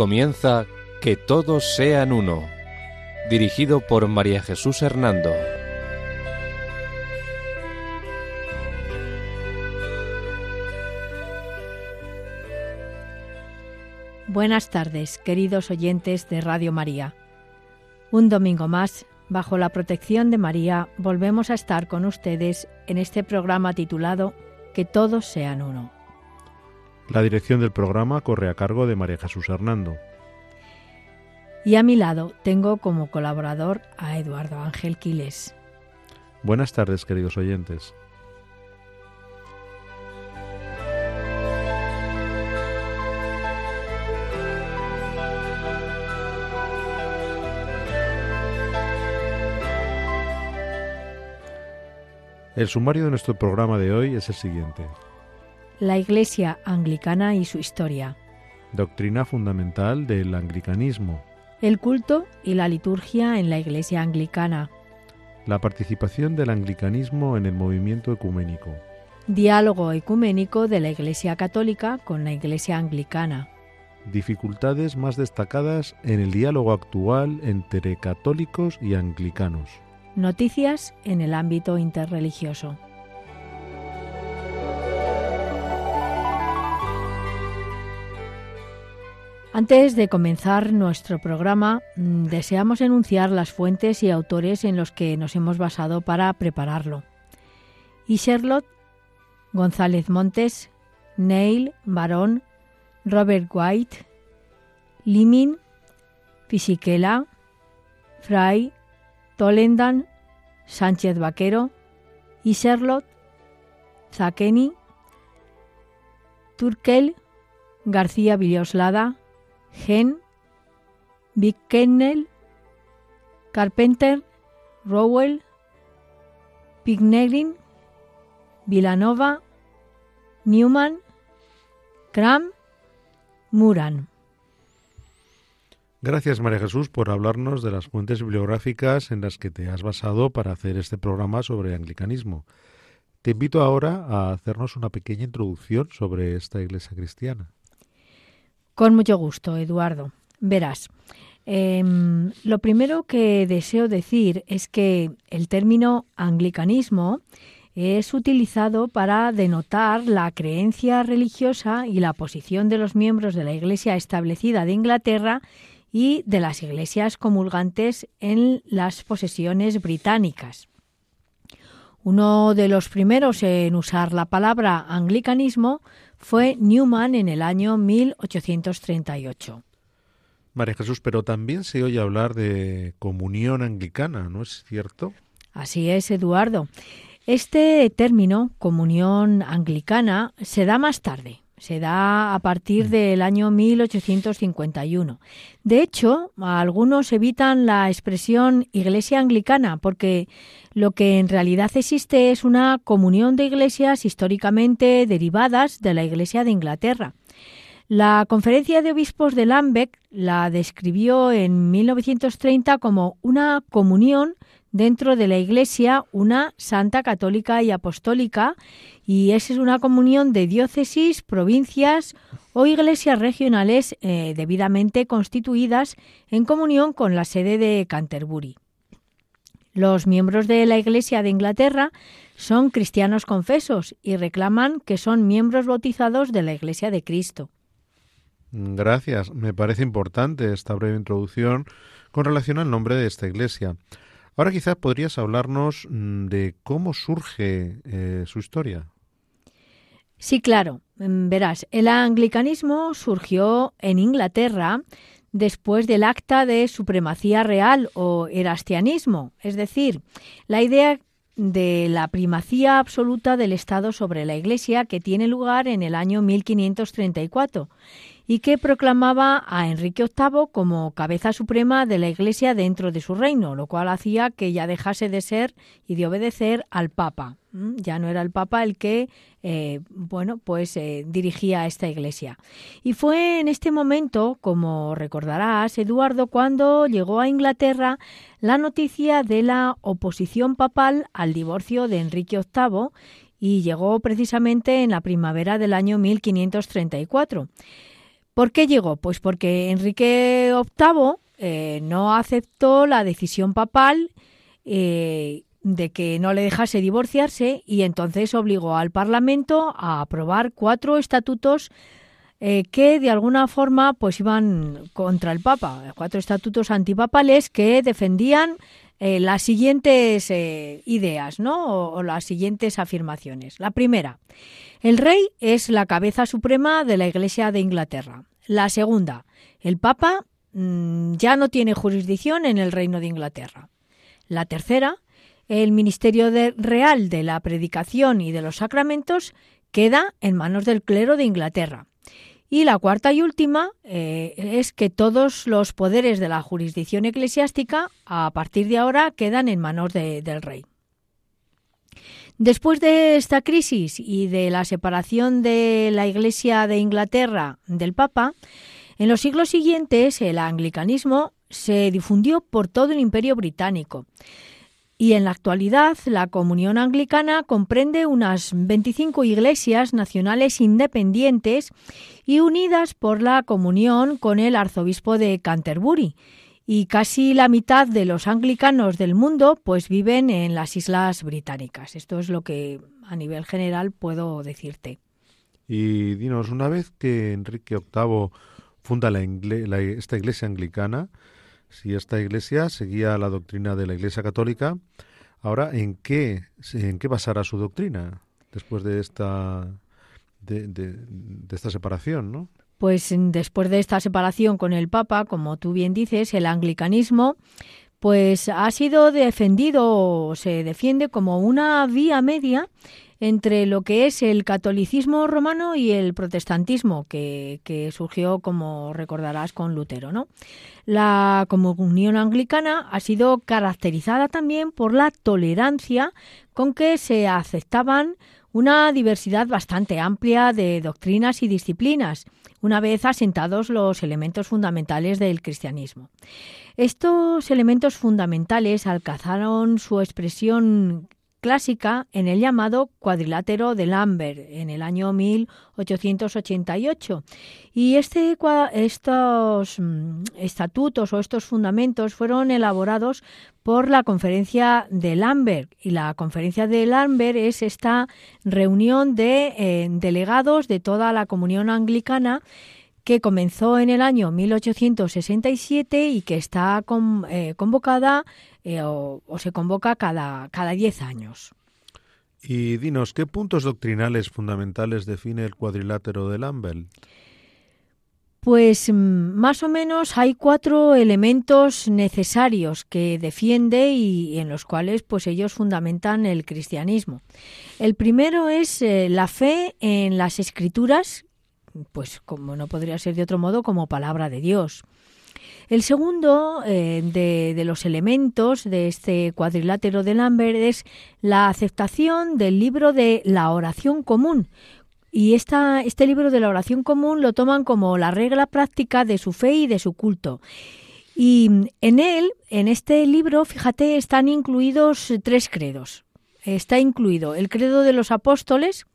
Comienza Que todos sean uno, dirigido por María Jesús Hernando. Buenas tardes, queridos oyentes de Radio María. Un domingo más, bajo la protección de María, volvemos a estar con ustedes en este programa titulado Que todos sean uno. La dirección del programa corre a cargo de María Jesús Hernando. Y a mi lado tengo como colaborador a Eduardo Ángel Quiles. Buenas tardes, queridos oyentes. El sumario de nuestro programa de hoy es el siguiente. La Iglesia Anglicana y su historia. Doctrina fundamental del anglicanismo. El culto y la liturgia en la Iglesia Anglicana. La participación del anglicanismo en el movimiento ecuménico. Diálogo ecuménico de la Iglesia Católica con la Iglesia Anglicana. Dificultades más destacadas en el diálogo actual entre católicos y anglicanos. Noticias en el ámbito interreligioso. Antes de comenzar nuestro programa, mm, deseamos enunciar las fuentes y autores en los que nos hemos basado para prepararlo. Y Charlotte, González Montes, Neil, Barón, Robert White, Limin, Fisichella, Fry, Tolendan, Sánchez Vaquero, y Charlotte, Zakeni, Turkel, García Villoslada, Gen, Big Kennel, Carpenter, Rowell, Pignegrin, Villanova, Newman, Cram, Muran. Gracias María Jesús por hablarnos de las fuentes bibliográficas en las que te has basado para hacer este programa sobre anglicanismo. Te invito ahora a hacernos una pequeña introducción sobre esta iglesia cristiana. Con mucho gusto, Eduardo. Verás, em, lo primero que deseo decir es que el término anglicanismo es utilizado para denotar la creencia religiosa y la posición de los miembros de la Iglesia establecida de Inglaterra y de las iglesias comulgantes en las posesiones británicas. Uno de los primeros en usar la palabra anglicanismo fue Newman en el año 1838. María Jesús, pero también se oye hablar de comunión anglicana, ¿no es cierto? Así es, Eduardo. Este término, comunión anglicana, se da más tarde, se da a partir del año 1851. De hecho, algunos evitan la expresión iglesia anglicana porque lo que en realidad existe es una comunión de iglesias históricamente derivadas de la Iglesia de Inglaterra. La Conferencia de Obispos de Lambeck la describió en 1930 como una comunión dentro de la Iglesia, una santa católica y apostólica, y es una comunión de diócesis, provincias o iglesias regionales eh, debidamente constituidas en comunión con la sede de Canterbury. Los miembros de la Iglesia de Inglaterra son cristianos confesos y reclaman que son miembros bautizados de la Iglesia de Cristo. Gracias. Me parece importante esta breve introducción con relación al nombre de esta iglesia. Ahora quizás podrías hablarnos mm, de cómo surge eh, su historia. Sí, claro. Mm, verás, el anglicanismo surgió en Inglaterra después del acta de supremacía real o erastianismo, es decir, la idea de la primacía absoluta del Estado sobre la Iglesia que tiene lugar en el año 1534 y que proclamaba a Enrique VIII como cabeza suprema de la Iglesia dentro de su reino, lo cual hacía que ya dejase de ser y de obedecer al Papa. Ya no era el Papa el que, eh, bueno, pues eh, dirigía esta iglesia. Y fue en este momento, como recordarás, Eduardo, cuando llegó a Inglaterra la noticia de la oposición papal al divorcio de Enrique VIII y llegó precisamente en la primavera del año 1534. ¿Por qué llegó? Pues porque Enrique VIII eh, no aceptó la decisión papal eh, de que no le dejase divorciarse y entonces obligó al Parlamento a aprobar cuatro estatutos eh, que de alguna forma pues iban contra el Papa, cuatro estatutos antipapales que defendían las siguientes ideas, ¿no? O, las siguientes afirmaciones. La primera, el rey es la cabeza suprema de la Iglesia de Inglaterra. La segunda, el Papa mm, ya no tiene jurisdicción en el Reino de Inglaterra. La tercera, el ministerio real de la predicación y de los sacramentos queda en manos del clero de Inglaterra. Y la cuarta y última eh, es que todos los poderes de la jurisdicción eclesiástica a partir de ahora quedan en manos del rey. Después de esta crisis y de la separación de la Iglesia de Inglaterra del Papa, en los siglos siguientes el anglicanismo se difundió por todo el imperio británico. Y en la actualidad, la comunión anglicana comprende unas 25 iglesias nacionales independientes y unidas por la comunión con el arzobispo de Canterbury. Y casi la mitad de los anglicanos del mundo pues viven en las islas británicas. Esto es lo que a nivel general puedo decirte. Y dinos, una vez que Enrique VIII funda esta iglesia anglicana, si esta iglesia seguía la doctrina de la Iglesia Católica, ahora ¿en qué, en qué basará su doctrina después de esta, de esta separación, no? Pues después de esta separación con el Papa, como tú bien dices, el anglicanismo pues ha sido defendido, se defiende como una vía media entre lo que es el catolicismo romano y el protestantismo, que, surgió, como recordarás, con Lutero. ¿no? La comunión anglicana ha sido caracterizada también por la tolerancia con que se aceptaban una diversidad bastante amplia de doctrinas y disciplinas, una vez asentados los elementos fundamentales del cristianismo. Estos elementos fundamentales alcanzaron su expresión clásica en el llamado cuadrilátero de Lambert en el año 1888. Y este, estos mm, estatutos o estos fundamentos fueron elaborados por la conferencia de Lambert. Y la conferencia de Lambert es esta reunión de eh, delegados de toda la comunión anglicana que comenzó en el año 1867 y que está eh, convocada eh, o, se convoca cada, cada diez años. Y dinos, ¿qué puntos doctrinales fundamentales define el cuadrilátero de Lambert? Pues mm, más o menos hay cuatro elementos necesarios que defiende y, en los cuales pues ellos fundamentan el cristianismo. El primero es eh, la fe en las escrituras, pues como no podría ser de otro modo, como palabra de Dios. El segundo eh, de, los elementos de este cuadrilátero de Lambert es la aceptación del libro de la oración común. Y esta, este libro de la oración común lo toman como la regla práctica de su fe y de su culto. Y en él, en este libro, fíjate, están incluidos tres credos. Está incluido el credo de los apóstoles,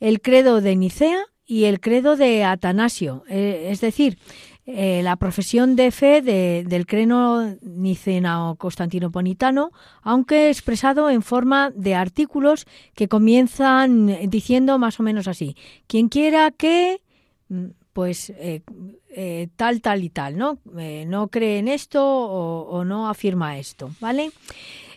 el credo de Nicea y el credo de Atanasio. Eh, es decir, eh, la profesión de fe del creno niceno-constantinopolitano, aunque expresado en forma de artículos que comienzan diciendo más o menos así: quien quiera que, mm, pues eh, tal, tal y tal, ¿no? no cree en esto o, o no afirma esto, ¿vale?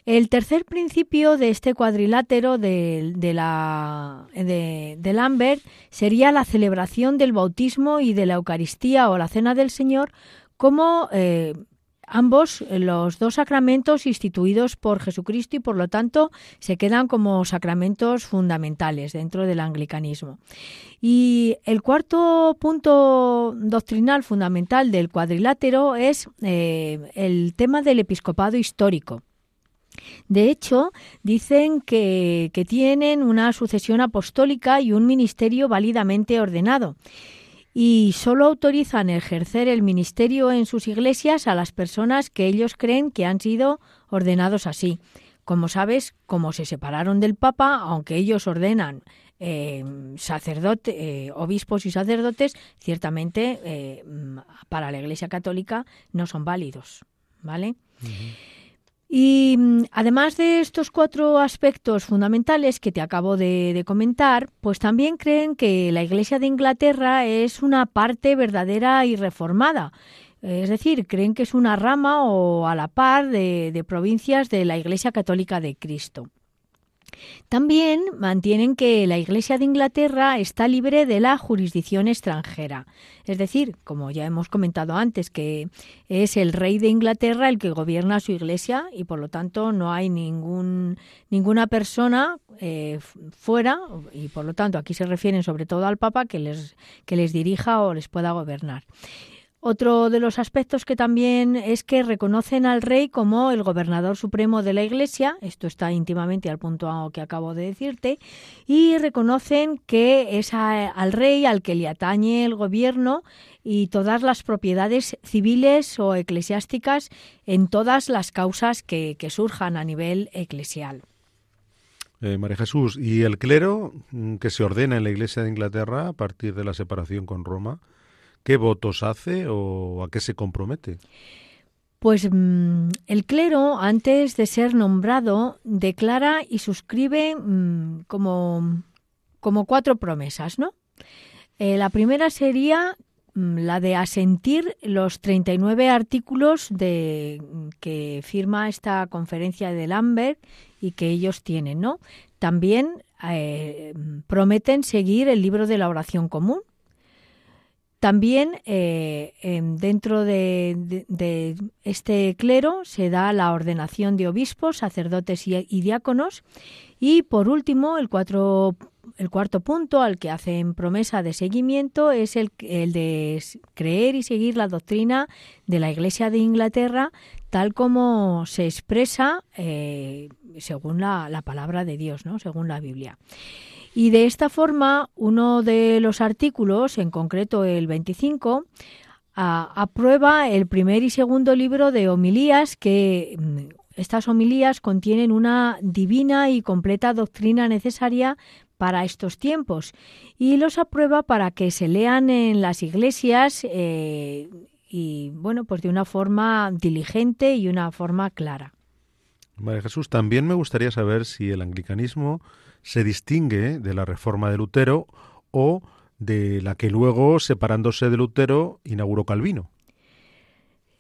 El tercer principio de este cuadrilátero de, la, de, Lambert sería la celebración del bautismo y de la Eucaristía o la Cena del Señor como eh, ambos, los dos sacramentos instituidos por Jesucristo y por lo tanto se quedan como sacramentos fundamentales dentro del anglicanismo. Y el cuarto punto doctrinal fundamental del cuadrilátero es eh, el tema del episcopado histórico. De hecho, dicen que, tienen una sucesión apostólica y un ministerio válidamente ordenado y solo autorizan ejercer el ministerio en sus iglesias a las personas que ellos creen que han sido ordenados así. Como sabes, como se separaron del Papa, aunque ellos ordenan eh, eh, obispos y sacerdotes, ciertamente eh, para la Iglesia Católica no son válidos, ¿vale? Y mm, además de estos cuatro aspectos fundamentales que te acabo de, comentar, pues también creen que la Iglesia de Inglaterra es una parte verdadera y reformada. Es decir, creen que es una rama o a la par de provincias de la Iglesia Católica de Cristo. También mantienen que la Iglesia de Inglaterra está libre de la jurisdicción extranjera. Es decir, como ya hemos comentado antes, que es el rey de Inglaterra el que gobierna su Iglesia y por lo tanto no hay ningún, ninguna persona eh, fuera, y por lo tanto aquí se refieren sobre todo al Papa, que les, que les dirija o les pueda gobernar. Otro de los aspectos que también es que reconocen al rey como el gobernador supremo de la Iglesia, esto está íntimamente al punto que acabo de decirte, y reconocen que es al rey al que le atañe el gobierno y todas las propiedades civiles o eclesiásticas en todas las causas que, surjan a nivel eclesial. Eh, María Jesús, ¿y el clero mm, que se ordena en la Iglesia de Inglaterra a partir de la separación con Roma? ¿Qué votos hace o a qué se compromete? Pues mm, el clero, antes de ser nombrado, declara y suscribe mm, como, como cuatro promesas, ¿no? Eh, la primera sería mm, la de asentir los 39 artículos de, que firma esta conferencia de Lambert y que ellos tienen, ¿no? También eh, prometen seguir el libro de la oración común, también eh, dentro de, este clero se da la ordenación de obispos, sacerdotes y, diáconos. Y por último, el, el cuarto punto al que hacen promesa de seguimiento es el, de creer y seguir la doctrina de la Iglesia de Inglaterra tal como se expresa eh, según la, la, palabra de Dios, ¿no? según la Biblia. Y de esta forma, uno de los artículos, en concreto el 25, aprueba el primer y segundo libro de homilías que mm, estas homilías contienen una divina y completa doctrina necesaria para estos tiempos y los aprueba para que se lean en las iglesias eh, y bueno pues de una forma diligente y una forma clara. María Jesús, también me gustaría saber si el anglicanismo se distingue de la reforma de Lutero o de la que luego, separándose de Lutero, inauguró Calvino.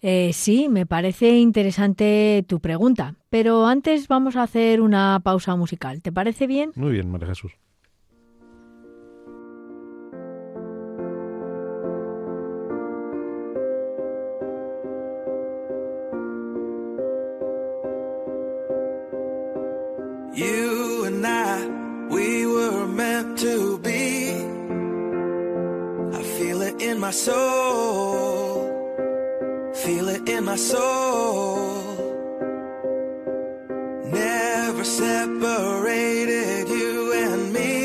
Eh, sí, me parece interesante tu pregunta, pero antes vamos a hacer una pausa musical. ¿Te parece bien? Muy bien, María Jesús. My soul. Feel it in my soul. Never separated you and me.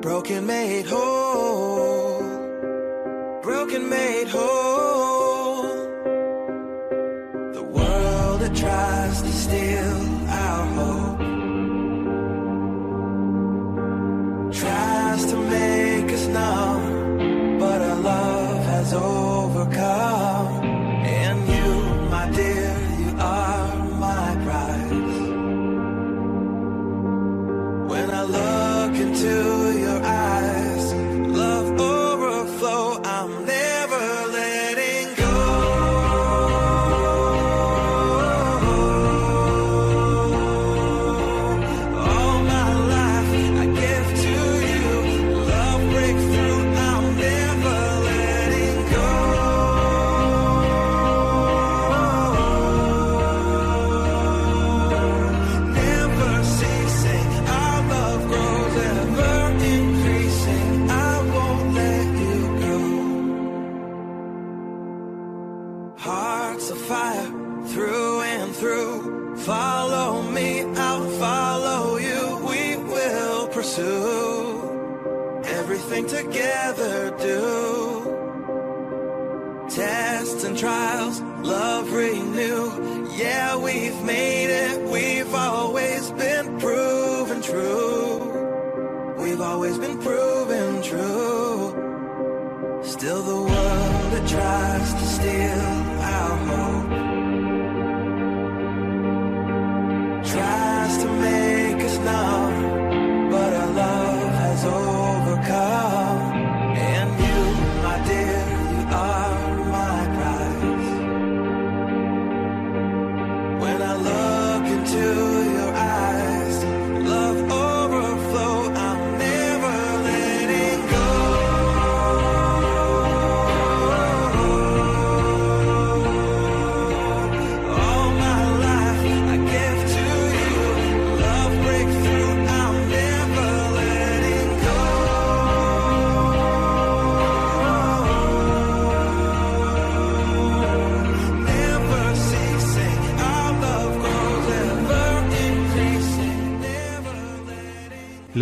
Broken made whole. Broken made whole. soul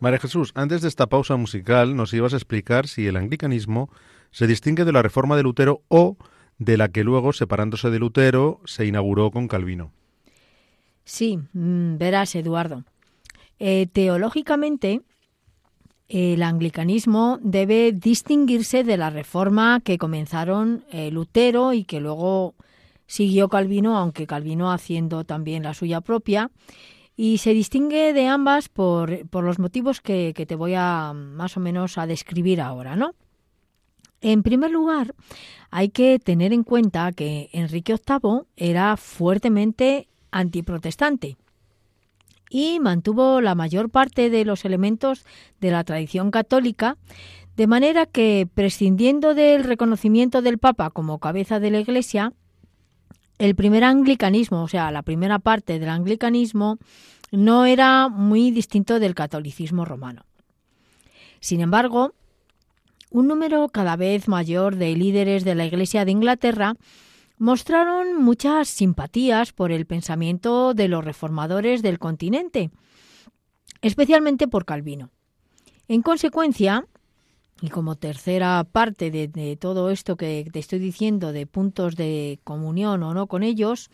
María Jesús, antes de esta pausa musical nos ibas a explicar si el anglicanismo se distingue de la reforma de Lutero o de la que luego, separándose de Lutero, se inauguró con Calvino. Sí, mm, verás, Eduardo. Eh, teológicamente, el anglicanismo debe distinguirse de la reforma que comenzaron eh, Lutero y que luego siguió Calvino, aunque Calvino haciendo también la suya propia. Y se distingue de ambas por, por los motivos que, que te voy a más o menos a describir ahora, ¿no? En primer lugar, hay que tener en cuenta que Enrique VIII era fuertemente antiprotestante y mantuvo la mayor parte de los elementos de la tradición católica, de manera que, prescindiendo del reconocimiento del Papa como cabeza de la Iglesia, el primer anglicanismo, o sea, la primera parte del anglicanismo, no era muy distinto del catolicismo romano. Sin embargo, un número cada vez mayor de líderes de la Iglesia de Inglaterra mostraron muchas simpatías por el pensamiento de los reformadores del continente, especialmente por Calvino. En consecuencia, y como tercera parte de, todo esto que te estoy diciendo de puntos de comunión o no con ellos,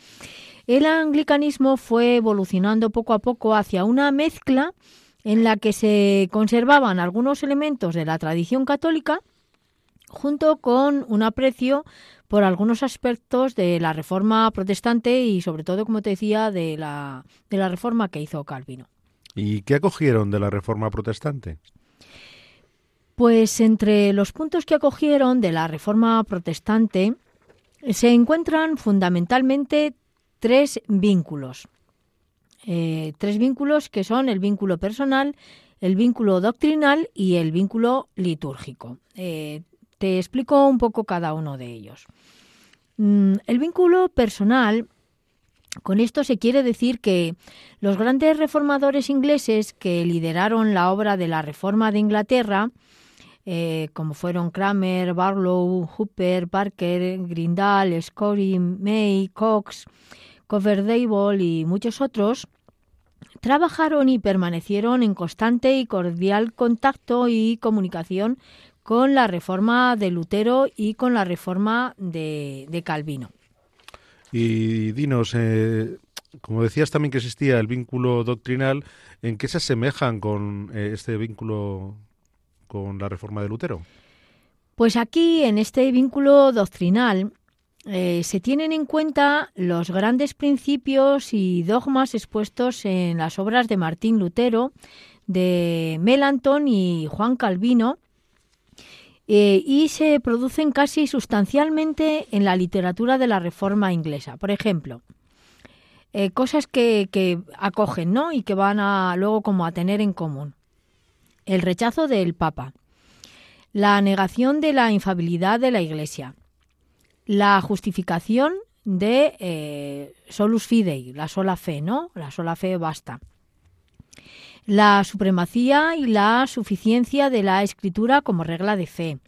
el anglicanismo fue evolucionando poco a poco hacia una mezcla en la que se conservaban algunos elementos de la tradición católica junto con un aprecio por algunos aspectos de la reforma protestante y sobre todo, como te decía, de la, de la reforma que hizo Calvino. ¿Y qué acogieron de la reforma protestante? Pues entre los puntos que acogieron de la reforma protestante se encuentran fundamentalmente tres vínculos. Eh, tres vínculos que son el vínculo personal, el vínculo doctrinal y el vínculo litúrgico. Eh, te explico un poco cada uno de ellos. Mm, el vínculo personal, con esto se quiere decir que los grandes reformadores ingleses que lideraron la obra de la Reforma de Inglaterra, eh, como fueron Cramer, Barlow, Hooper, Parker, Grindal, Scory, May, Cox, Coverdale y muchos otros, trabajaron y permanecieron en constante y cordial contacto y comunicación con la reforma de Lutero y con la reforma de, de Calvino. Y dinos, eh, como decías también que existía el vínculo doctrinal, ¿en qué se asemejan con eh, este vínculo con la reforma de Lutero? Pues aquí, en este vínculo doctrinal, eh, se tienen en cuenta los grandes principios y dogmas expuestos en las obras de Martín Lutero, de Melanchthon y Juan Calvino, eh, y se producen casi sustancialmente en la literatura de la Reforma inglesa. Por ejemplo, eh, cosas que, que, acogen, ¿no? Y que van a luego como a tener en común. El rechazo del Papa, la negación de la infabilidad de la Iglesia, la justificación de eh, solus fidei, la sola fe, ¿no? La sola fe basta. La supremacía y la suficiencia de la escritura como regla de fe.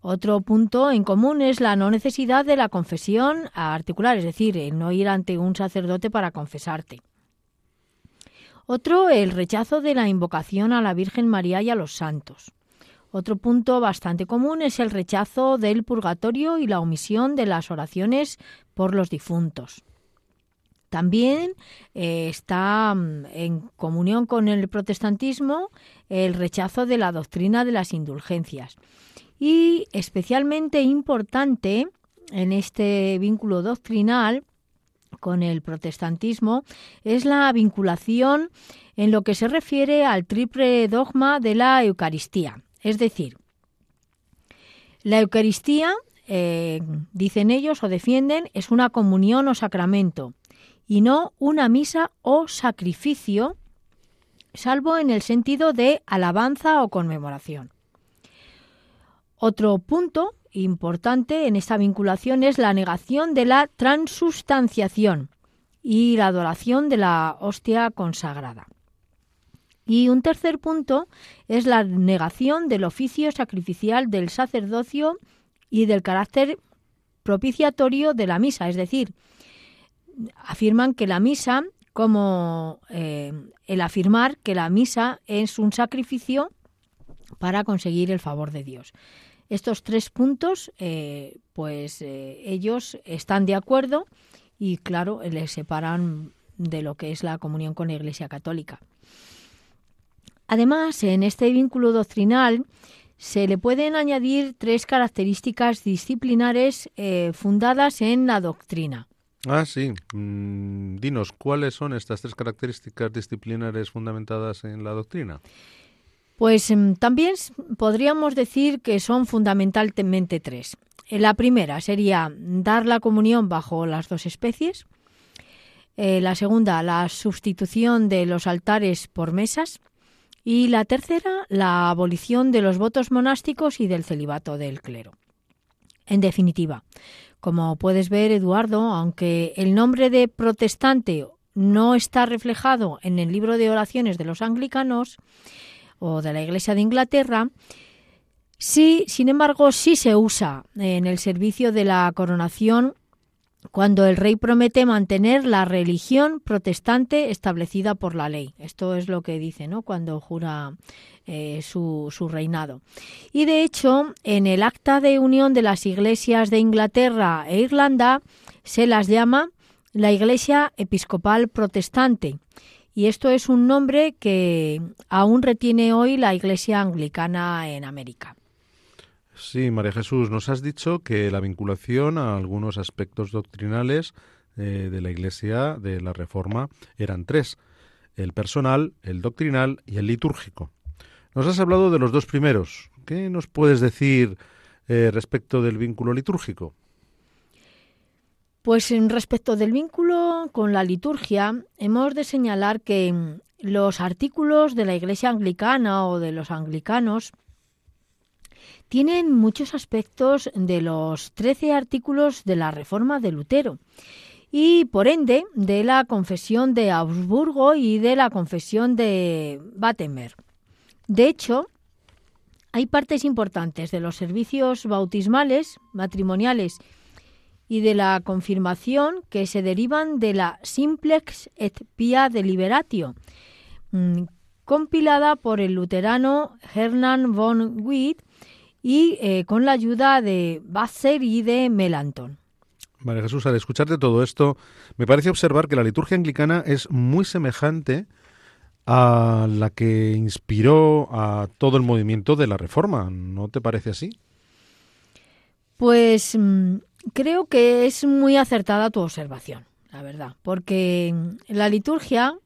Otro punto en común es la no necesidad de la confesión articular, es decir, el no ir ante un sacerdote para confesarte. Otro, el rechazo de la invocación a la Virgen María y a los santos. Otro punto bastante común es el rechazo del purgatorio y la omisión de las oraciones por los difuntos. También eh, está mm, en comunión con el protestantismo el rechazo de la doctrina de las indulgencias. Y especialmente importante en este vínculo doctrinal con el protestantismo es la vinculación en lo que se refiere al triple dogma de la Eucaristía. Es decir, la Eucaristía, eh, dicen ellos o defienden, es una comunión o sacramento y no una misa o sacrificio, salvo en el sentido de alabanza o conmemoración. Otro punto importante en esta vinculación es la negación de la transustanciación y la adoración de la hostia consagrada. Y un tercer punto es la negación del oficio sacrificial del sacerdocio y del carácter propiciatorio de la misa, es decir, afirman que la misa, como eh, el afirmar que la misa es un sacrificio para conseguir el favor de Dios. Estos tres puntos, eh, pues eh, ellos están de acuerdo y claro, les separan de lo que es la comunión con la Iglesia Católica. Además, en este vínculo doctrinal se le pueden añadir tres características disciplinares eh, fundadas en la doctrina. Ah, sí. Mm, dinos, ¿cuáles son estas tres características disciplinares fundamentadas en la doctrina? Pues mm, también podríamos decir que son fundamentalmente tres. Eh, la primera sería dar la comunión bajo las dos especies. Eh, la segunda, la sustitución de los altares por mesas. Y la tercera, la abolición de los votos monásticos y del celibato del clero. En definitiva, como puedes ver, Eduardo, aunque el nombre de protestante no está reflejado en el libro de oraciones de los anglicanos o de la Iglesia de Inglaterra, sí, sin embargo, sí se usa en el servicio de la coronación cuando el rey promete mantener la religión protestante establecida por la ley. Esto es lo que dice, ¿no? Cuando jura eh, su, su, reinado. Y de hecho, en el acta de unión de las iglesias de Inglaterra e Irlanda se las llama la Iglesia Episcopal Protestante. Y esto es un nombre que aún retiene hoy la Iglesia Anglicana en América. Sí, María Jesús, nos has dicho que la vinculación a algunos aspectos doctrinales eh, de la Iglesia de la Reforma eran tres, el personal, el doctrinal y el litúrgico. Nos has hablado de los dos primeros. ¿Qué nos puedes decir eh, respecto del vínculo litúrgico? Pues en respecto del vínculo con la liturgia, hemos de señalar que los artículos de la Iglesia anglicana o de los anglicanos tienen muchos aspectos de los trece artículos de la Reforma de Lutero y, por ende, de la Confesión de Augsburgo y de la Confesión de Battenberg. De hecho, hay partes importantes de los servicios bautismales, matrimoniales de la confirmación que se derivan de la Simplex et Pia Deliberatio, mm, compilada por el luterano Hermann von Witt y eh, con la ayuda de Basser y de Melanton. María Jesús, al escucharte todo esto, me parece observar que la liturgia anglicana es muy semejante a la que inspiró a todo el movimiento de la Reforma. ¿No te parece así? Pues mm, creo que es muy acertada tu observación, la verdad, porque la liturgia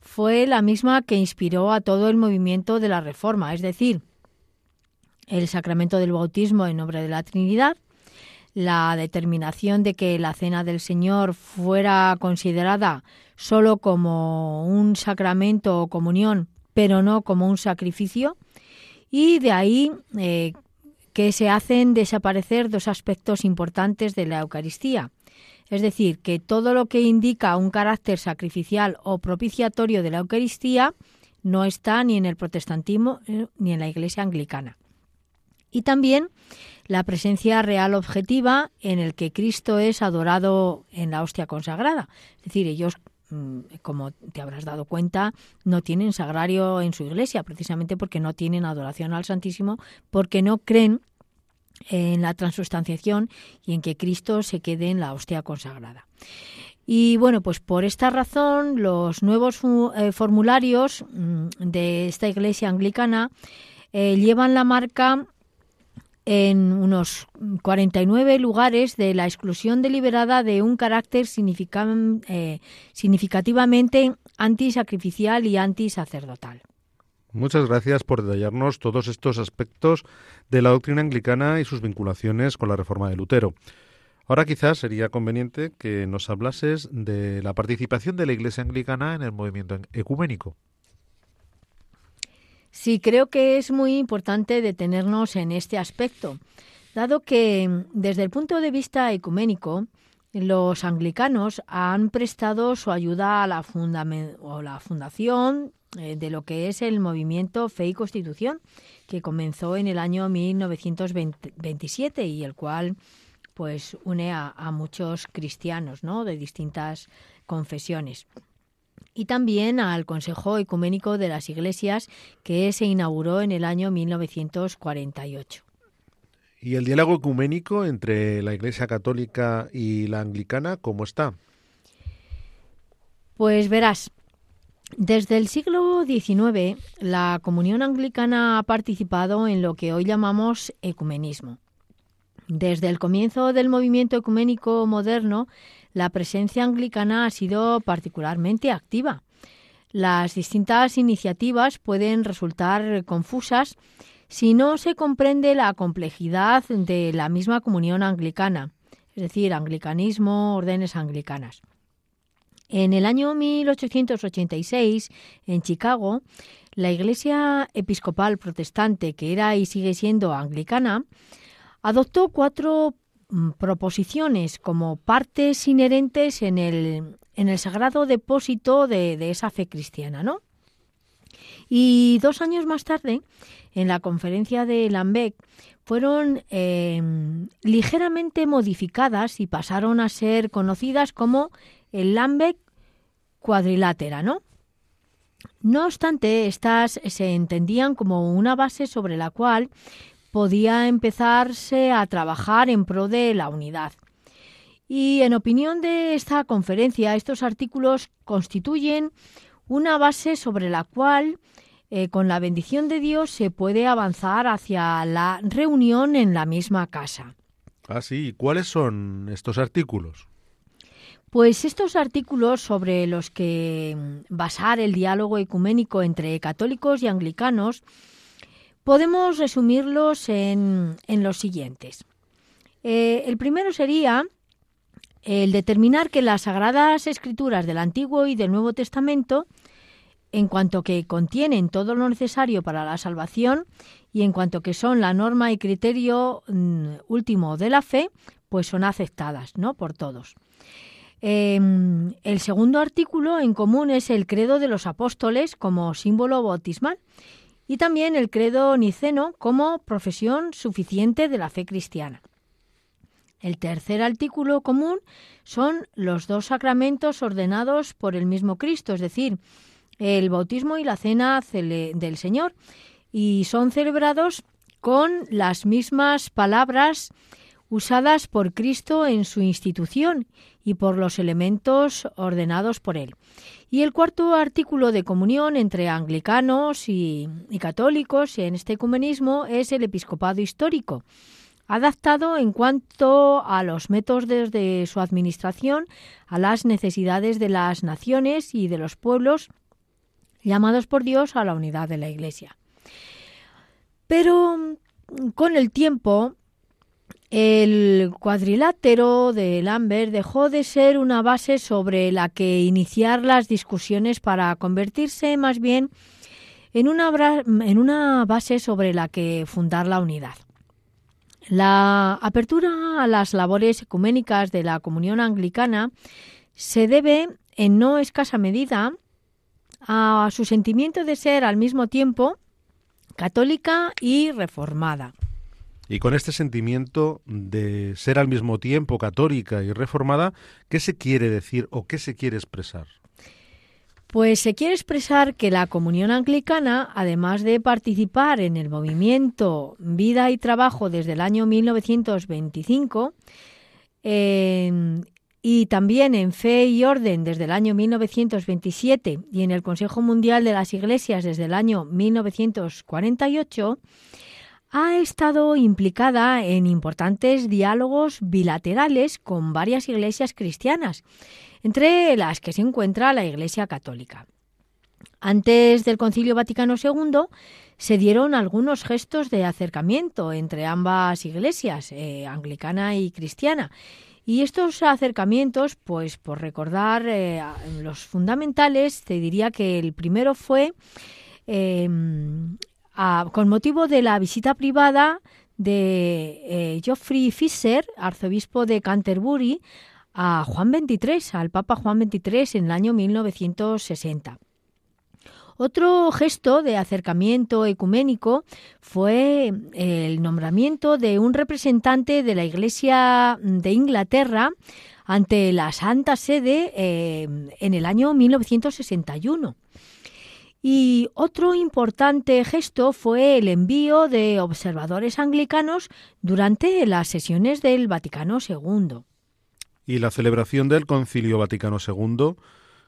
fue la misma que inspiró a todo el movimiento de la Reforma, es decir, el sacramento del bautismo en nombre de la Trinidad, la determinación de que la cena del Señor fuera considerada solo como un sacramento o comunión, pero no como un sacrificio, y de ahí eh, que se hacen desaparecer dos aspectos importantes de la Eucaristía. Es decir, que todo lo que indica un carácter sacrificial o propiciatorio de la Eucaristía no está ni en el protestantismo eh, ni en la Iglesia anglicana. Y también la presencia real objetiva en el que Cristo es adorado en la hostia consagrada. Es decir, ellos como te habrás dado cuenta, no tienen sagrario en su iglesia, precisamente porque no tienen adoración al Santísimo, porque no creen en la transustanciación y en que Cristo se quede en la hostia consagrada. Y bueno, pues por esta razón los nuevos eh, formularios mm, de esta iglesia anglicana eh, llevan la marca en unos 49 lugares de la exclusión deliberada de un carácter eh, significativamente antisacrificial y antisacerdotal. Muchas gracias por detallarnos todos estos aspectos de la doctrina anglicana y sus vinculaciones con la reforma de Lutero. Ahora quizás sería conveniente que nos hablases de la participación de la Iglesia anglicana en el movimiento ecuménico. Sí, creo que es muy importante detenernos en este aspecto, dado que desde el punto de vista ecuménico, los anglicanos han prestado su ayuda a la, o la fundación eh, de lo que es el movimiento Fe y Constitución, que comenzó en el año 1927 y el cual pues une a, a muchos cristianos ¿no? de distintas confesiones y también al Consejo Ecuménico de las Iglesias que se inauguró en el año 1948. ¿Y el diálogo ecuménico entre la Iglesia Católica y la Anglicana cómo está? Pues verás, desde el siglo XIX la comunión anglicana ha participado en lo que hoy llamamos ecumenismo. Desde el comienzo del movimiento ecuménico moderno, la presencia anglicana ha sido particularmente activa. Las distintas iniciativas pueden resultar confusas si no se comprende la complejidad de la misma comunión anglicana, es decir, anglicanismo, órdenes anglicanas. En el año 1886, en Chicago, la Iglesia Episcopal Protestante, que era y sigue siendo anglicana, adoptó cuatro proposiciones como partes inherentes en el, en el sagrado depósito de, esa fe cristiana, ¿no? Y dos años más tarde, en la conferencia de Lambec, fueron em, ligeramente modificadas y pasaron a ser conocidas como el Lambec cuadrilátera, ¿no? No obstante, estas se entendían como una base sobre la cual podía empezarse a trabajar en pro de la unidad. Y en opinión de esta conferencia, estos artículos constituyen una base sobre la cual, eh, con la bendición de Dios, se puede avanzar hacia la reunión en la misma casa. Ah, sí. ¿Cuáles son estos artículos? Pues estos artículos sobre los que basar el diálogo ecuménico entre católicos y anglicanos Podemos resumirlos en, los siguientes. Eh, el primero sería el determinar que las sagradas escrituras del Antiguo y del Nuevo Testamento, en cuanto que contienen todo lo necesario para la salvación y en cuanto que son la norma y criterio mm, último de la fe, pues son aceptadas ¿no? por todos. Em, el segundo artículo en común es el credo de los apóstoles como símbolo bautismal y también el credo niceno como profesión suficiente de la fe cristiana. El tercer artículo común son los dos sacramentos ordenados por el mismo Cristo, es decir, el bautismo y la cena del Señor, y son celebrados con las mismas palabras usadas por Cristo en su institución y por los elementos ordenados por él. Y el cuarto artículo de comunión entre anglicanos y, católicos en este ecumenismo es el episcopado histórico, adaptado en cuanto a los métodos de su administración a las necesidades de las naciones y de los pueblos llamados por Dios a la unidad de la Iglesia. Pero con el tiempo el cuadrilátero de Lambert dejó de ser una base sobre la que iniciar las discusiones para convertirse más bien en una, en una base sobre la que fundar la unidad. La apertura a las labores ecuménicas de la comunión anglicana se debe en no escasa medida a su sentimiento de ser al mismo tiempo católica y reformada. Y con este sentimiento de ser al mismo tiempo católica y reformada, ¿qué se quiere decir o qué se quiere expresar? Pues se quiere expresar que la comunión anglicana, además de participar en el movimiento Vida y Trabajo desde el año 1925, en- y también en Fe y Orden desde el año 1927 y en el Consejo Mundial de las Iglesias desde el año 1948, ha estado implicada en importantes diálogos bilaterales con varias iglesias cristianas, entre las que se encuentra la Iglesia Católica. Antes del Concilio Vaticano II se dieron algunos gestos de acercamiento entre ambas iglesias, eh, anglicana y cristiana. Y estos acercamientos, pues por recordar eh, los fundamentales, te diría que el primero fue eh, con motivo de la visita privada de eh, Geoffrey Fisher, arzobispo de Canterbury, a Juan XXIII, al Papa Juan XXIII en el año 1960. Otro gesto de acercamiento ecuménico fue el nombramiento de un representante de la Iglesia de Inglaterra ante la Santa Sede eh, en el año 1961. Y otro importante gesto fue el envío de observadores anglicanos durante las sesiones del Vaticano II. Y la celebración del Concilio Vaticano II,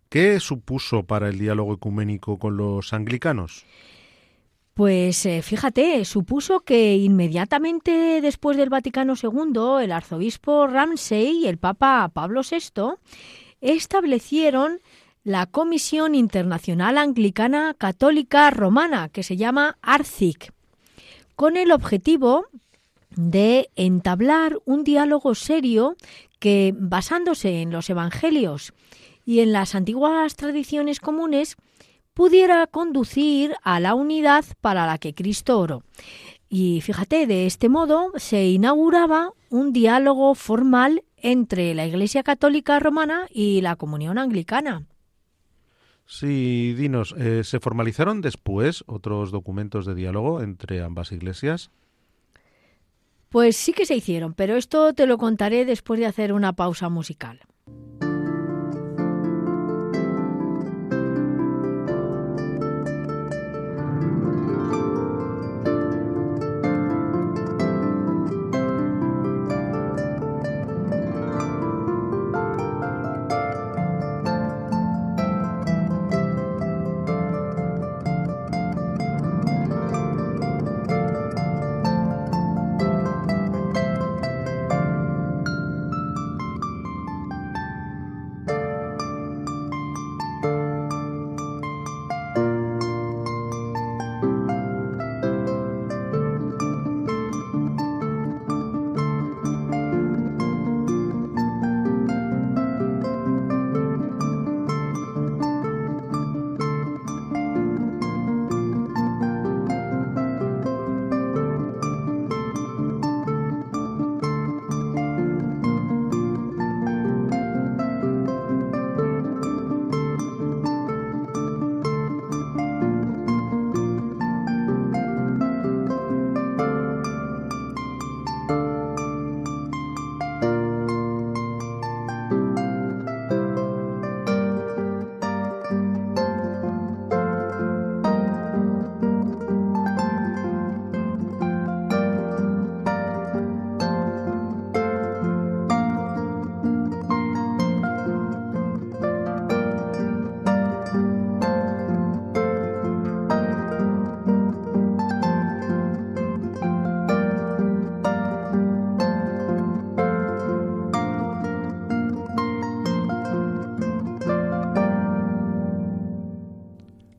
¿qué supuso para el diálogo ecuménico con los anglicanos? Pues eh, fíjate, supuso que inmediatamente después del Vaticano II, el arzobispo Ramsey y el Papa Pablo VI establecieron la Comisión Internacional Anglicana Católica Romana, que se llama ARCIC, con el objetivo de entablar un diálogo serio que, basándose en los evangelios y en las antiguas tradiciones comunes, pudiera conducir a la unidad para la que Cristo oró. Y fíjate, de este modo se inauguraba un diálogo formal entre la Iglesia Católica Romana y la Comunión Anglicana. Sí, dinos, eh, ¿se formalizaron después otros documentos de diálogo entre ambas iglesias? Pues sí que se hicieron, pero esto te lo contaré después de hacer una pausa musical.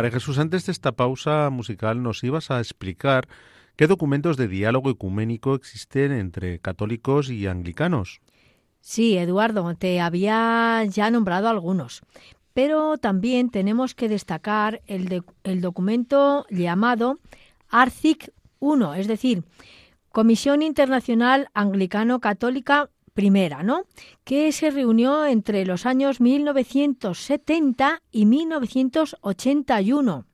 María Jesús, antes de esta pausa musical nos ibas a explicar qué documentos de diálogo ecuménico existen entre católicos y anglicanos. Sí, Eduardo, te había ya nombrado algunos, pero también tenemos que destacar el, el documento llamado ARCIC 1, es decir, Comisión Internacional Anglicano-Católica Primera, ¿no? Que se reunió entre los años 1970 y 1981.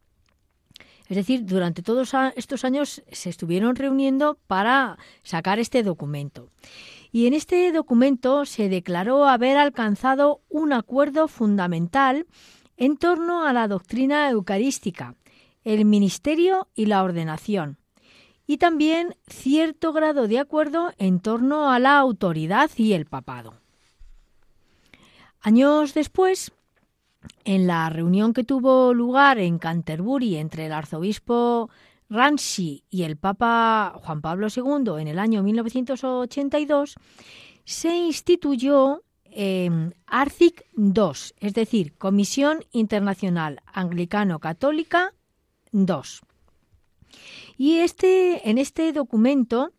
Es decir, durante todos estos años se estuvieron reuniendo para sacar este documento. Y en este documento se declaró haber alcanzado un acuerdo fundamental en torno a la doctrina eucarística, el ministerio y la ordenación, y también cierto grado de acuerdo en torno a la autoridad y el papado. Años después, en la reunión que tuvo lugar en Canterbury entre el arzobispo Ramsey y el Papa Juan Pablo II en el año 1982, se instituyó eh, ARCIC II, es decir, Comisión Internacional Anglicano-Católica II. Y este, en este documento,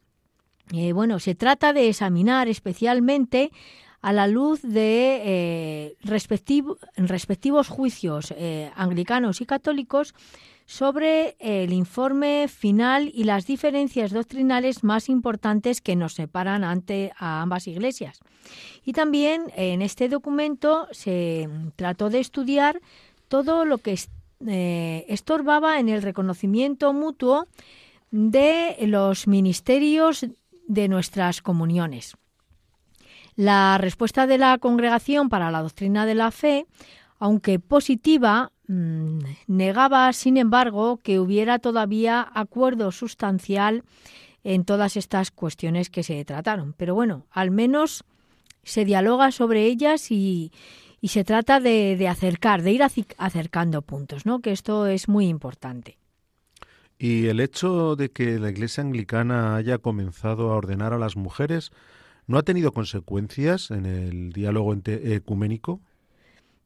eh, bueno, se trata de examinar especialmente a la luz de eh, respectivo- respectivos juicios eh, anglicanos y católicos sobre el informe final y las diferencias doctrinales más importantes que nos separan ante a ambas iglesias. Y también en este documento se trató de estudiar todo lo que eh, estorbaba en el reconocimiento mutuo de los ministerios de nuestras comuniones. La respuesta de la Congregación para la Doctrina de la Fe, aunque positiva, mm, negaba, sin embargo, que hubiera todavía acuerdo sustancial en todas estas cuestiones que se trataron. Pero bueno, al menos se dialoga sobre ellas y, y se trata de, de acercar, de ir acercando puntos, ¿no? Que esto es muy importante. Y el hecho de que la Iglesia anglicana haya comenzado a ordenar a las mujeres no ha tenido consecuencias en el diálogo ecuménico.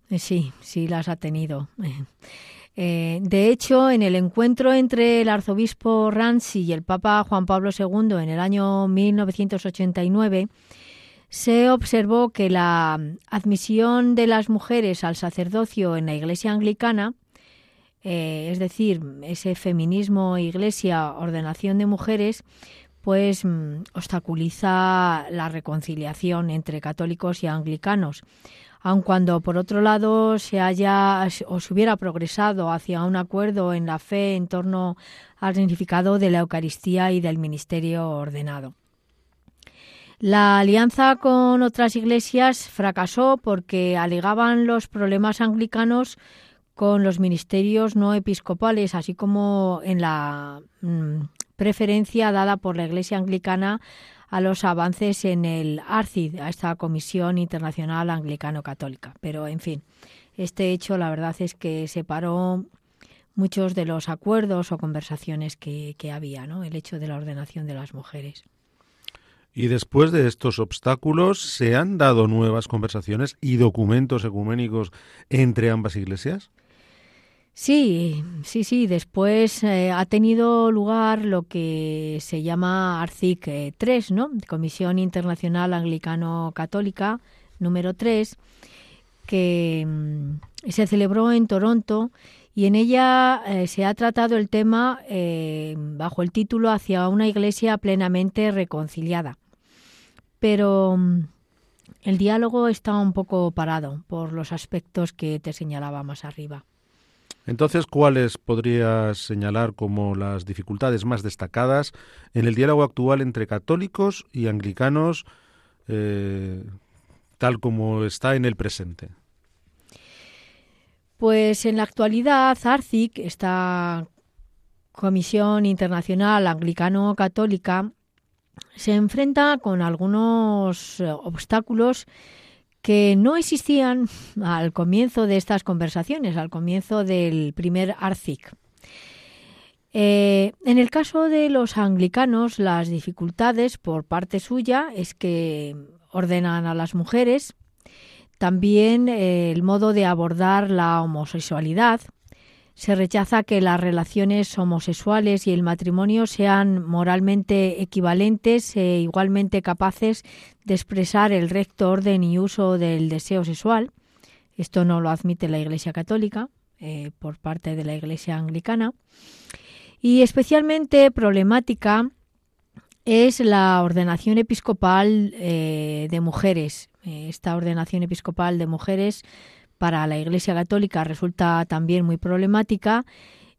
Eh, Sí, sí las ha tenido. Eh, de hecho, en el encuentro entre el arzobispo Ramsey y el Papa Juan Pablo II en el año 1989, se observó que la admisión de las mujeres al sacerdocio en la Iglesia anglicana, eh, es decir, ese feminismo, iglesia, ordenación de mujeres, pues mm, obstaculiza la reconciliación entre católicos y anglicanos aun cuando por otro lado se haya o se hubiera progresado hacia un acuerdo en la fe en torno al significado de la Eucaristía y del ministerio ordenado. La alianza con otras iglesias fracasó porque alegaban los problemas anglicanos con los ministerios no episcopales, así como en la mm, preferencia dada por la Iglesia anglicana a los avances en el ARCID, a esta Comisión Internacional Anglicano-Católica. Pero, en fin, este hecho la verdad es que separó muchos de los acuerdos o conversaciones que, que había, ¿no? El hecho de la ordenación de las mujeres. Y después de estos obstáculos, ¿se han dado nuevas conversaciones y documentos ecuménicos entre ambas iglesias? Sí, sí, sí. Después eh, ha tenido lugar lo que se llama ARCIC eh, 3, ¿no? Comisión Internacional Anglicano-Católica número 3, que mm, se celebró en Toronto y en ella eh, se ha tratado el tema eh, bajo el título Hacia una iglesia plenamente reconciliada. Pero mm, el diálogo está un poco parado por los aspectos que te señalaba más arriba. Entonces, ¿cuáles podrías señalar como las dificultades más destacadas en el diálogo actual entre católicos y anglicanos, eh, tal como está en el presente? Pues en la actualidad, ARCIC, esta Comisión Internacional Anglicano-Católica, se enfrenta con algunos eh, obstáculos que no existían al comienzo de estas conversaciones, al comienzo del primer ARCIC. Eh, en el caso de los anglicanos, las dificultades por parte suya es que ordenan a las mujeres, también eh, el modo de abordar la homosexualidad, Se rechaza que las relaciones homosexuales y el matrimonio sean moralmente equivalentes e igualmente capaces de expresar el recto orden y uso del deseo sexual. Esto no lo admite la Iglesia Católica eh, por parte de la Iglesia Anglicana. Y especialmente problemática es la ordenación episcopal eh, de mujeres. Eh, esta ordenación episcopal de mujeres para la Iglesia Católica resulta también muy problemática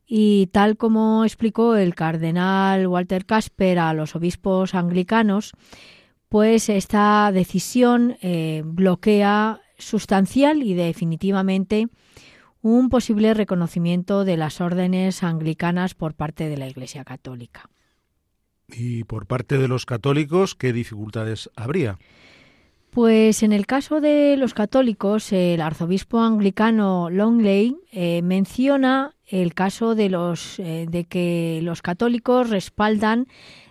y tal como explicó el cardenal Walter Casper a los obispos anglicanos, pues esta decisión eh, bloquea sustancial y definitivamente un posible reconocimiento de las órdenes anglicanas por parte de la Iglesia Católica. Y por parte de los católicos, ¿qué dificultades habría? Pues en el caso de los católicos, el arzobispo anglicano Longley eh, menciona el caso de los eh, de que los católicos respaldan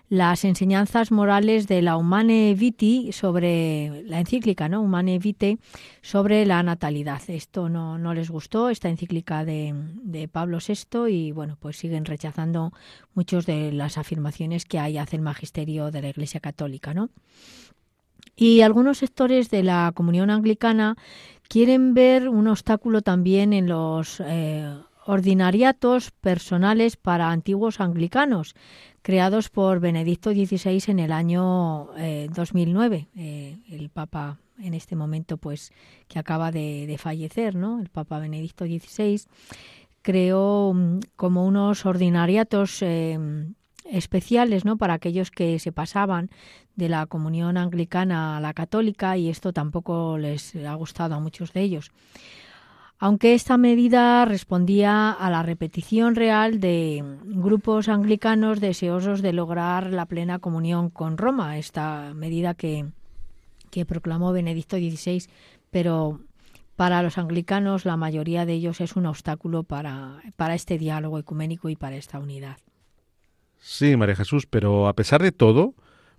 las enseñanzas morales de la Humane Vitae sobre la encíclica, ¿no? Humane Vitae sobre la natalidad. Esto no, no les gustó, esta encíclica de, Pablo VI, y bueno, pues siguen rechazando muchas de las afirmaciones que hay hace el magisterio de la Iglesia Católica, ¿no? Y algunos sectores de la comunión anglicana quieren ver un obstáculo también en los eh, ordinariatos personales para antiguos anglicanos, creados por Benedicto XVI en el año 2009. Eh, eh, el Papa en este momento, pues, que acaba de, de, fallecer, ¿no? El Papa Benedicto XVI creó mm, como unos ordinariatos eh, especiales, ¿no? Para aquellos que se pasaban de la comunión anglicana a la católica y esto tampoco les ha gustado a muchos de ellos aunque esta medida respondía a la repetición real de grupos anglicanos deseosos de lograr la plena comunión con Roma, esta medida que, que proclamó Benedicto XVI, pero para los anglicanos la mayoría de ellos es un obstáculo para, para este diálogo ecuménico y para esta unidad. Sí, María Jesús, pero a pesar de todo,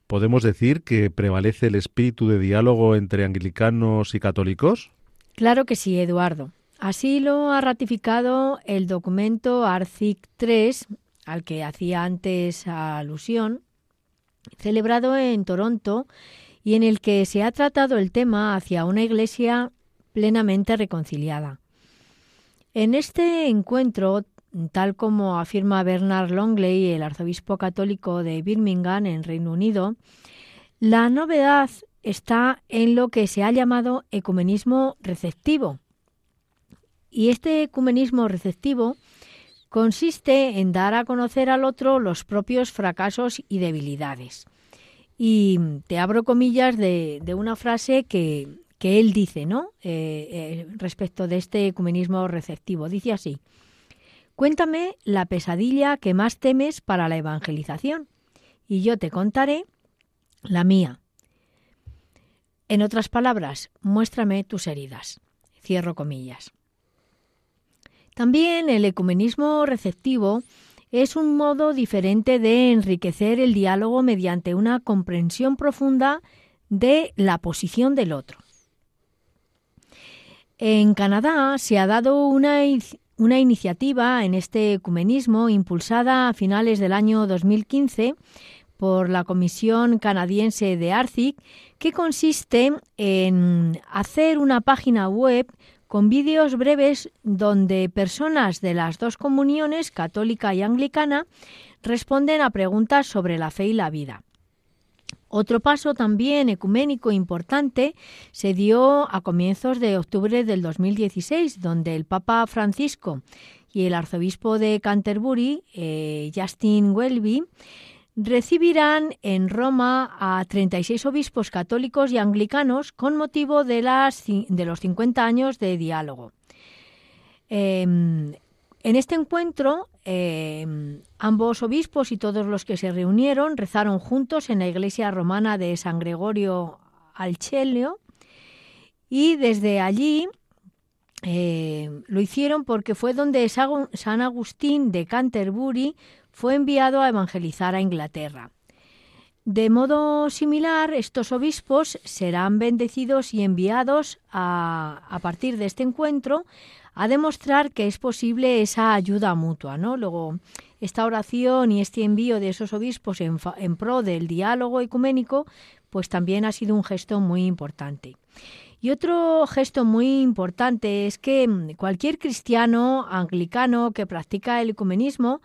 ¿podemos decir que prevalece el espíritu de diálogo entre anglicanos y católicos? Claro que sí, Eduardo. Así lo ha ratificado el documento ARCIC 3, al que hacía antes alusión, celebrado en Toronto y en el que se ha tratado el tema hacia una iglesia plenamente reconciliada. En este encuentro, tal como afirma Bernard Longley, el arzobispo católico de Birmingham, en Reino Unido, la novedad está en lo que se ha llamado ecumenismo receptivo, y este ecumenismo receptivo consiste en dar a conocer al otro los propios fracasos y debilidades. Y te abro comillas de, una frase que, él dice, ¿no? Eh, eh, respecto de este ecumenismo receptivo. Dice así: Cuéntame la pesadilla que más temes para la evangelización, y yo te contaré la mía. En otras palabras, muéstrame tus heridas. Cierro comillas. También el ecumenismo receptivo es un modo diferente de enriquecer el diálogo mediante una comprensión profunda de la posición del otro. En Canadá se ha dado una, una iniciativa en este ecumenismo impulsada a finales del año 2015 por la Comisión Canadiense de ARCIC, que consiste en hacer una página web con vídeos breves donde personas de las dos comuniones, católica y anglicana, responden a preguntas sobre la fe y la vida. Otro paso también ecuménico importante se dio a comienzos de octubre del 2016, donde el Papa Francisco y el arzobispo de Canterbury, eh, Justin Welby, recibirán en Roma a 36 obispos católicos y anglicanos con motivo de, los 50 años de diálogo. Em, en este encuentro, em, ambos obispos y todos los que se reunieron rezaron juntos en la iglesia romana de San Gregorio al y desde allí eh, lo hicieron porque fue donde San Agustín de Canterbury fue enviado a evangelizar a Inglaterra. De modo similar, estos obispos serán bendecidos y enviados a, a partir de este encuentro a demostrar que es posible esa ayuda mutua, ¿no? Luego, esta oración y este envío de esos obispos en, pro del diálogo ecuménico, pues también ha sido un gesto muy importante. Y otro gesto muy importante es que mm, cualquier cristiano anglicano que practica el ecumenismo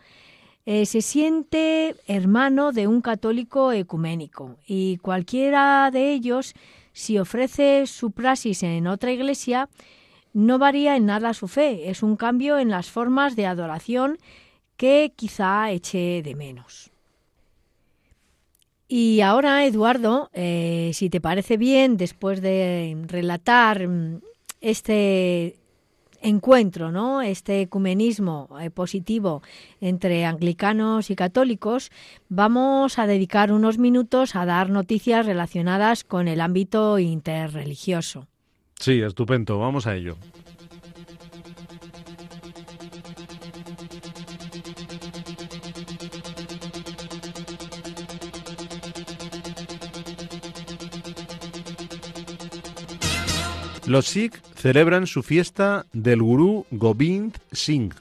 eh, se siente hermano de un católico ecuménico y cualquiera de ellos, si ofrece su praxis en otra iglesia, no varía en nada su fe, es un cambio en las formas de adoración que quizá eche de menos. Y ahora, Eduardo, eh, si te parece bien, después de relatar mm, este encuentro, ¿no? Este ecumenismo eh, positivo entre anglicanos y católicos, vamos a dedicar unos minutos a dar noticias relacionadas con el ámbito interreligioso. Sí, estupendo, vamos a ello. Los Sikh celebran su fiesta del gurú Gobind Singh.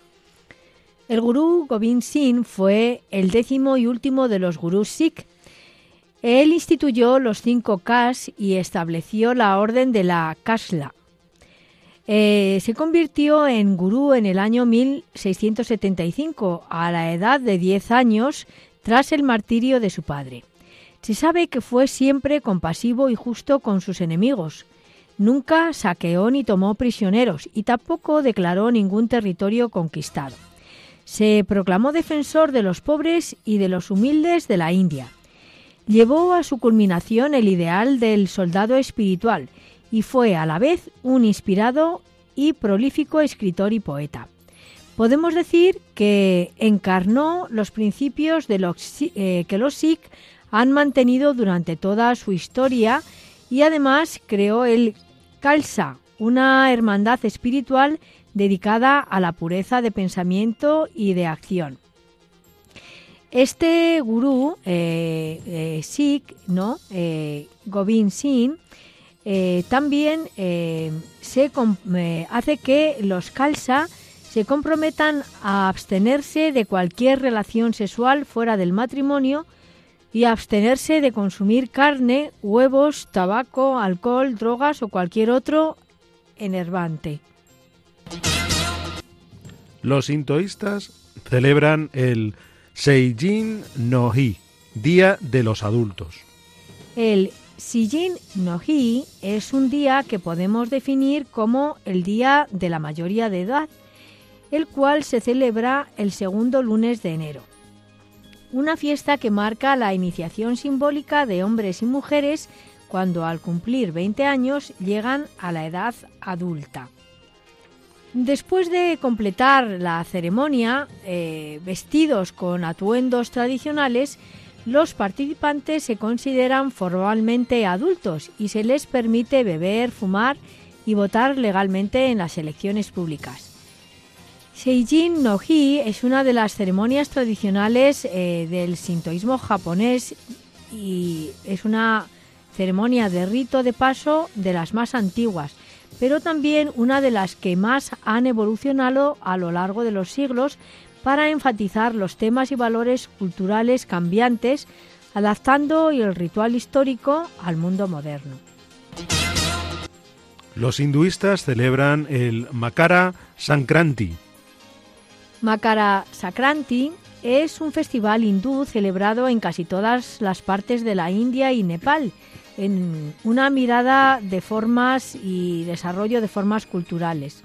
El gurú Gobind Singh fue el décimo y último de los gurús Sikh. Él instituyó los cinco Kas y estableció la orden de la Kasla. Eh, se convirtió en gurú en el año 1675, a la edad de 10 años, tras el martirio de su padre. Se sabe que fue siempre compasivo y justo con sus enemigos. Nunca saqueó ni tomó prisioneros y tampoco declaró ningún territorio conquistado. Se proclamó defensor de los pobres y de los humildes de la India. Llevó a su culminación el ideal del soldado espiritual y fue a la vez un inspirado y prolífico escritor y poeta. Podemos decir que encarnó los principios eh, que los Sikh han mantenido durante toda su historia y además creó el Khalsa, una hermandad espiritual dedicada a la pureza de pensamiento y de acción. Este gurú eh, eh, Sikh, ¿no? Eh, Gobind Singh, también hace que los Khalsa se comprometan a abstenerse de cualquier relación sexual fuera del matrimonio y a abstenerse de consumir carne, huevos, tabaco, alcohol, drogas o cualquier otro enervante. Los sintoístas celebran el Seijin no-hi, Día de los Adultos. El Sijin no Hi es un día que podemos definir como el día de la mayoría de edad, el cual se celebra el segundo lunes de enero. Una fiesta que marca la iniciación simbólica de hombres y mujeres cuando al cumplir 20 años llegan a la edad adulta. Después de completar la ceremonia, eh, vestidos con atuendos tradicionales, los participantes se consideran formalmente adultos y se les permite beber, fumar y votar legalmente en las elecciones públicas. Seijin no Hi es una de las ceremonias tradicionales eh, del sintoísmo japonés y es una ceremonia de rito de paso de las más antiguas, pero también una de las que más han evolucionado a lo largo de los siglos para enfatizar los temas y valores culturales cambiantes, adaptando el ritual histórico al mundo moderno. Los hinduistas celebran el Makara Sankranti. Makara Sakranti es un festival hindú celebrado en casi todas las partes de la India y Nepal, en una mirada de formas y desarrollo de formas culturales.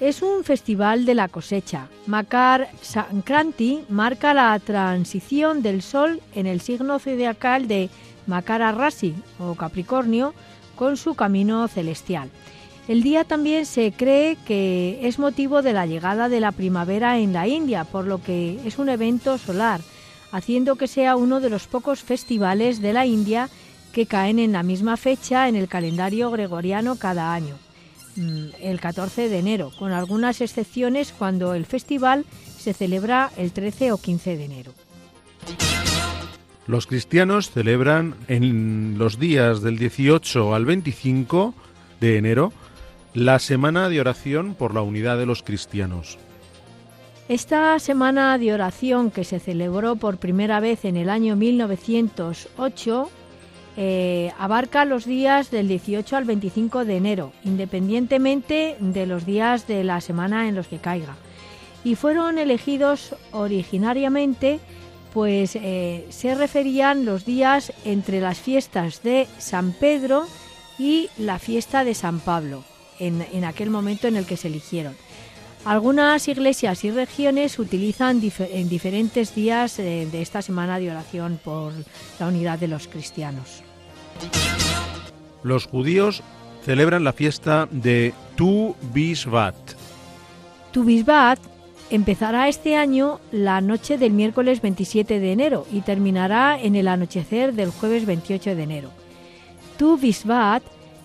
Es un festival de la cosecha. Makar Sankranti marca la transición del sol en el signo zodiacal de Makara Rasi o Capricornio con su camino celestial. El día también se cree que es motivo de la llegada de la primavera en la India, por lo que es un evento solar, haciendo que sea uno de los pocos festivales de la India que caen en la misma fecha en el calendario gregoriano cada año, mm, el 14 de enero, con algunas excepciones cuando el festival se celebra el 13 o 15 de enero. Los cristianos celebran en los días del 18 al 25 de enero la Semana de Oración por la Unidad de los Cristianos. Esta semana de oración que se celebró por primera vez en el año 1908 eh, abarca los días del 18 al 25 de enero, independientemente de los días de la semana en los que caiga. Y fueron elegidos originariamente, pues eh, se referían los días entre las fiestas de San Pedro y la fiesta de San Pablo, en, en aquel momento en el que se eligieron. Algunas iglesias y regiones utilizan en diferentes días eh, de esta semana de oración por la unidad de los cristianos. Los judíos celebran la fiesta de Tu Bishvat. Tu Bisbat empezará este año la noche del miércoles 27 de enero y terminará en el anochecer del jueves 28 de enero. Tu Bisbat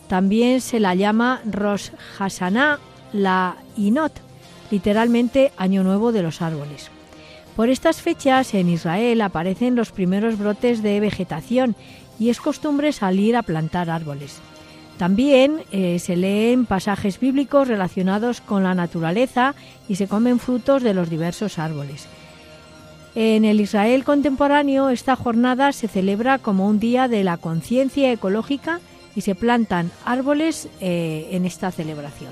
también se la llama Rosh Hashanah la Inot, literalmente Año Nuevo de los Árboles. Por estas fechas en Israel aparecen los primeros brotes de vegetación y es costumbre salir a plantar árboles. También eh, se leen pasajes bíblicos relacionados con la naturaleza y se comen frutos de los diversos árboles. En el Israel contemporáneo esta jornada se celebra como un día de la conciencia ecológica y se plantan árboles eh, en esta celebración.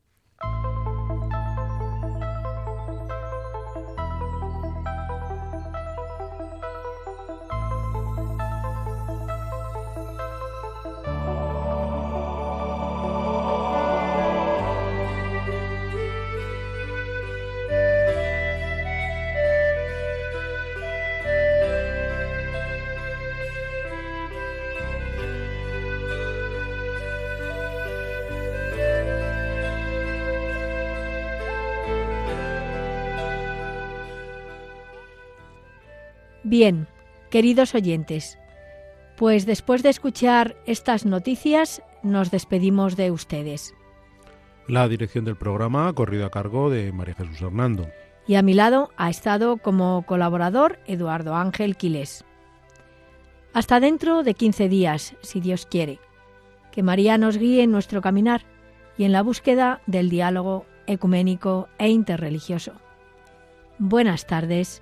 Bien, queridos oyentes, pues después de escuchar estas noticias nos despedimos de ustedes. La dirección del programa ha corrido a cargo de María Jesús Hernando. Y a mi lado ha estado como colaborador Eduardo Ángel Quiles. Hasta dentro de 15 días, si Dios quiere. Que María nos guíe en nuestro caminar y en la búsqueda del diálogo ecuménico e interreligioso. Buenas tardes